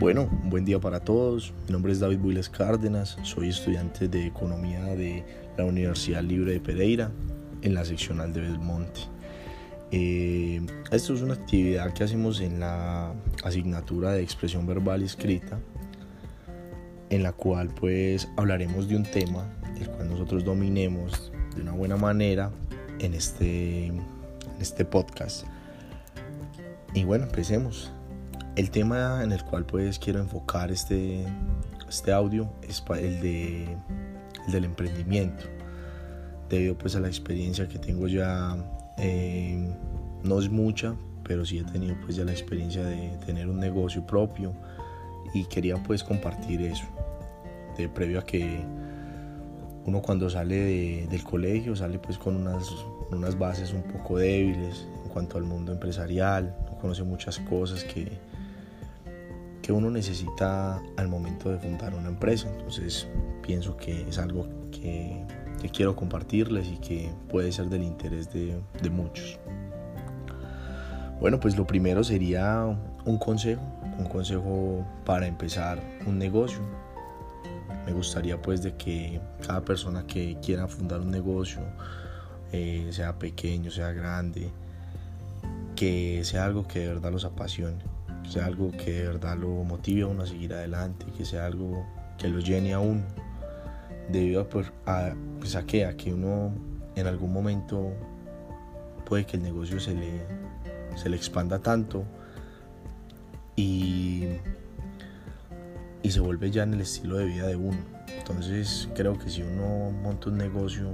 Bueno, un buen día para todos. Mi nombre es David Builes Cárdenas, soy estudiante de Economía de la Universidad Libre de Pereira en la seccional de Belmonte. Eh, esto es una actividad que hacemos en la asignatura de expresión verbal escrita, en la cual pues hablaremos de un tema el cual nosotros dominemos de una buena manera en este, en este podcast. Y bueno, empecemos. El tema en el cual pues quiero enfocar este, este audio es el, de, el del emprendimiento. Debido pues a la experiencia que tengo ya, eh, no es mucha, pero sí he tenido pues ya la experiencia de tener un negocio propio y quería pues compartir eso. De previo a que uno cuando sale del colegio sale pues con unas, unas bases un poco débiles en cuanto al mundo empresarial, no conoce muchas cosas que, que uno necesita al momento de fundar una empresa. Entonces pienso que es algo que, quiero compartirles y que puede ser del interés de, muchos. Bueno, pues lo primero sería un consejo, un consejo para empezar un negocio. Me gustaría pues de que cada persona que quiera fundar un negocio, eh, sea pequeño, sea grande, que sea algo que de verdad los apasione sea algo que de verdad lo motive a uno a seguir adelante, que sea algo que lo llene a uno, debido a, pues, pues que, a que uno en algún momento puede que el negocio se le, se le expanda tanto y, y se vuelve ya en el estilo de vida de uno. Entonces creo que si uno monta un negocio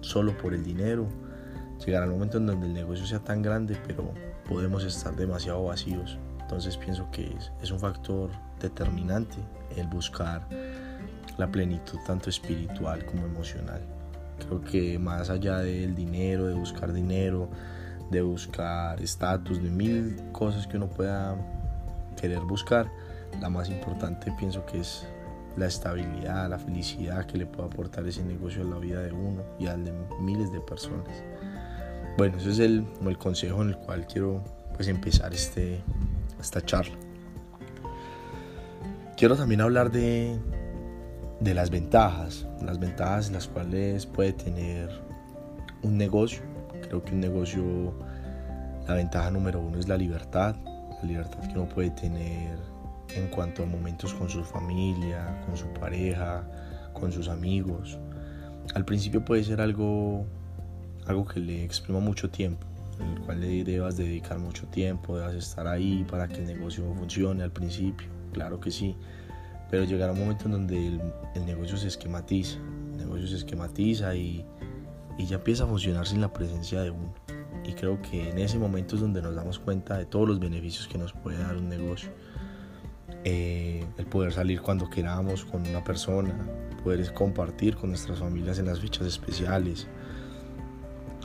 solo por el dinero, llegará el momento en donde el negocio sea tan grande, pero podemos estar demasiado vacíos. Entonces pienso que es, un factor determinante el buscar la plenitud tanto espiritual como emocional. Creo que más allá del dinero, de buscar dinero, de buscar estatus, de mil cosas que uno pueda querer buscar, la más importante pienso que es la estabilidad, la felicidad que le puede aportar ese negocio a la vida de uno y al de miles de personas. Bueno, ese es el, el consejo en el cual quiero pues empezar este, esta charla. Quiero también hablar de, de las ventajas, las ventajas las cuales puede tener un negocio. Creo que un negocio, la ventaja número uno es la libertad, la libertad que uno puede tener en cuanto a momentos con su familia, con su pareja, con sus amigos. Al principio puede ser algo, algo que le exprima mucho tiempo, en el cual debas dedicar mucho tiempo, debas estar ahí para que el negocio funcione al principio, claro que sí, pero llegará un momento en donde el, negocio se esquematiza, el negocio se esquematiza y, y ya empieza a funcionar sin la presencia de uno. Y creo que en ese momento es donde nos damos cuenta de todos los beneficios que nos puede dar un negocio. Eh, el poder salir cuando queramos con una persona, poder compartir con nuestras familias en las fechas especiales,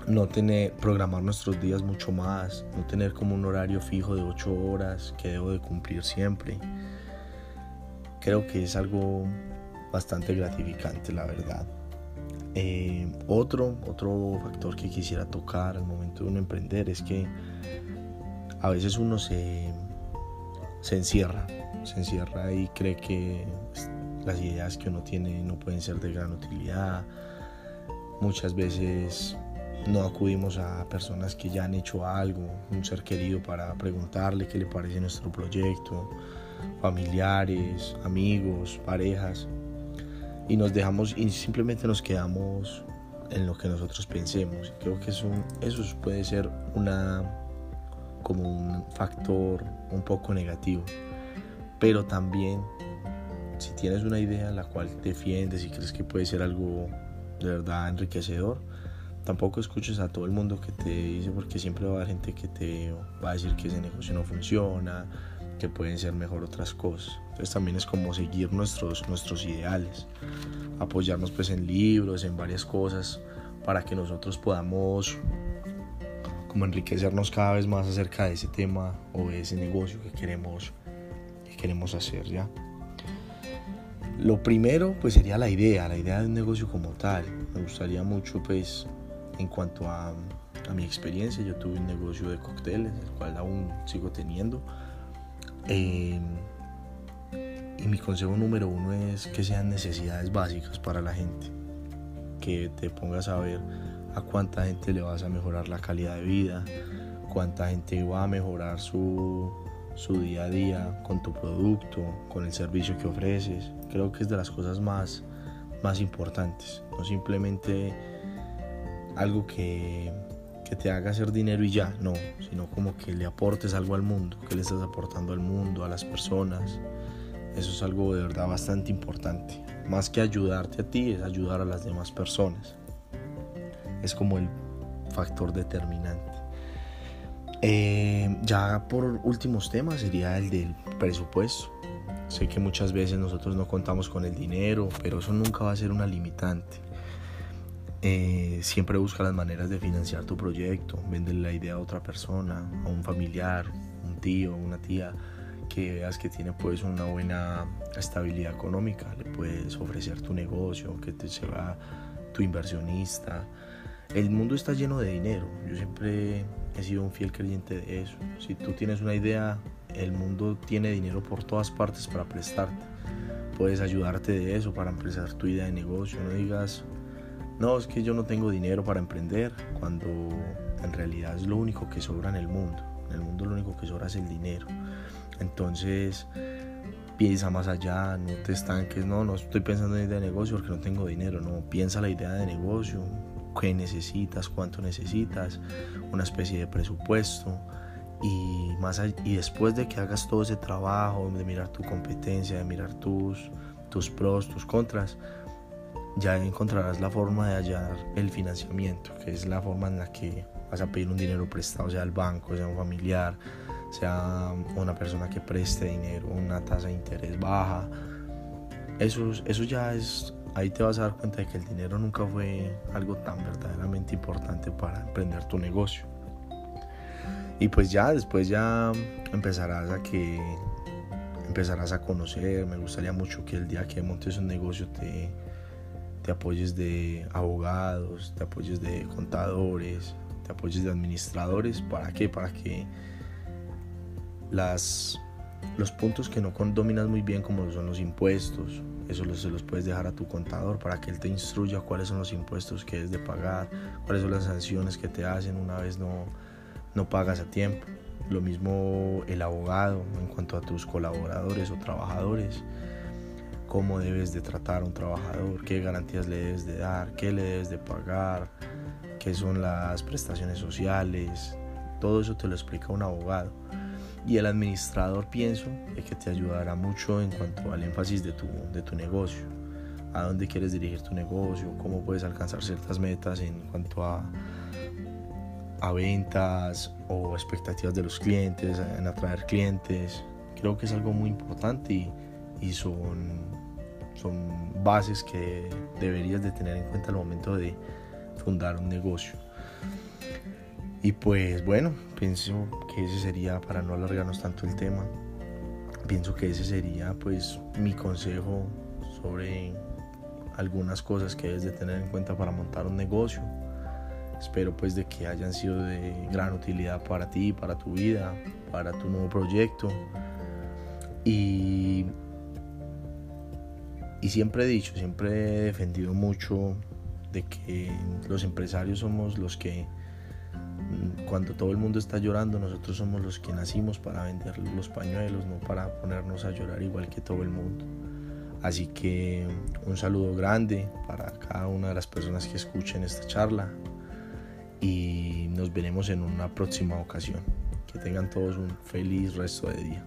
no tener, programar nuestros días mucho más, no tener como un horario fijo de 8 horas que debo de cumplir siempre. Creo que es algo bastante gratificante, la verdad. Eh, otro, otro factor que quisiera tocar al momento de uno emprender es que a veces uno se, se encierra, se encierra y cree que las ideas que uno tiene no pueden ser de gran utilidad. Muchas veces no acudimos a personas que ya han hecho algo, un ser querido para preguntarle qué le parece nuestro proyecto, familiares, amigos, parejas, y nos dejamos y simplemente nos quedamos en lo que nosotros pensemos. Creo que eso, puede ser una como un factor un poco negativo, pero también si tienes una idea la cual defiendes y crees que puede ser algo de verdad enriquecedor, tampoco escuches a todo el mundo que te dice porque siempre va a haber gente que te va a decir que ese negocio no funciona, que pueden ser mejor otras cosas. Entonces también es como seguir nuestros, nuestros ideales, apoyarnos pues en libros, en varias cosas, para que nosotros podamos como enriquecernos cada vez más acerca de ese tema o de ese negocio que queremos, que queremos hacer ya. Lo primero pues sería la idea, la idea de un negocio como tal. Me gustaría mucho pues en cuanto a, mi experiencia, yo tuve un negocio de cócteles, el cual aún sigo teniendo. Em, y mi consejo número uno es que sean necesidades básicas para la gente. Que te pongas a ver a cuánta gente le vas a mejorar la calidad de vida, cuánta gente va a mejorar su, su día a día con tu producto, con el servicio que ofreces. Creo que es de las cosas más, más importantes. No simplemente algo que, que te haga hacer dinero y ya, no, sino como que le aportes algo al mundo, que le estás aportando al mundo, a las personas. Eso es algo de verdad bastante importante. Más que ayudarte a ti, es ayudar a las demás personas. Es como el factor determinante. Eh, ya por últimos temas sería el del presupuesto. Sé que muchas veces nosotros no contamos con el dinero, pero eso nunca va a ser una limitante. Eh, siempre busca las maneras de financiar tu proyecto, vende la idea a otra persona, a un familiar, un tío, una tía que veas que tiene pues una buena estabilidad económica, le puedes ofrecer tu negocio, que te sea tu inversionista. El mundo está lleno de dinero, yo siempre he sido un fiel creyente de eso. Si tú tienes una idea, el mundo tiene dinero por todas partes para prestarte. Puedes ayudarte de eso para empezar tu idea de negocio. No digas, no, es que yo no tengo dinero para emprender, cuando en realidad es lo único que sobra en el mundo. En el mundo lo único que sobra es el dinero. Entonces, piensa más allá, no te estanques, no, no estoy pensando en idea de negocio porque no tengo dinero, no, piensa la idea de negocio, qué necesitas, cuánto necesitas, una especie de presupuesto y, más y después de que hagas todo ese trabajo, de mirar tu competencia, de mirar tus, tus pros, tus contras, ya encontrarás la forma de hallar el financiamiento, que es la forma en la que vas a pedir un dinero prestado, sea al banco, sea un familiar, sea una persona que preste dinero, una tasa de interés baja. Eso, eso ya es, ahí te vas a dar cuenta de que el dinero nunca fue algo tan verdaderamente importante para emprender tu negocio. Y pues ya después ya empezarás a que empezarás a conocer. Me gustaría mucho que el día que montes un negocio te, te apoyes de abogados, te apoyes de contadores, te apoyes de administradores. ¿Para qué? Para que las, los puntos que no dominas muy bien, como son los impuestos, eso se los puedes dejar a tu contador para que él te instruya cuáles son los impuestos que es de pagar, cuáles son las sanciones que te hacen una vez no, no pagas a tiempo. Lo mismo el abogado en cuanto a tus colaboradores o trabajadores, cómo debes de tratar a un trabajador, qué garantías le debes de dar, qué le debes de pagar, qué son las prestaciones sociales, todo eso te lo explica un abogado. Y el administrador pienso que te ayudará mucho en cuanto al énfasis de tu, de tu negocio, a dónde quieres dirigir tu negocio, cómo puedes alcanzar ciertas metas en cuanto a, a ventas o expectativas de los clientes, en atraer clientes. Creo que es algo muy importante y, y son, son bases que deberías de tener en cuenta al momento de fundar un negocio. Y pues bueno, pienso que ese sería, para no alargarnos tanto el tema, pienso que ese sería pues mi consejo sobre algunas cosas que debes de tener en cuenta para montar un negocio. Espero pues de que hayan sido de gran utilidad para ti, para tu vida, para tu nuevo proyecto. Y, y siempre he dicho, siempre he defendido mucho de que los empresarios somos los que cuando todo el mundo está llorando, nosotros somos los que nacimos para vender los pañuelos, no para ponernos a llorar igual que todo el mundo. Así que un saludo grande para cada una de las personas que escuchen esta charla y nos veremos en una próxima ocasión. Que tengan todos un feliz resto de día.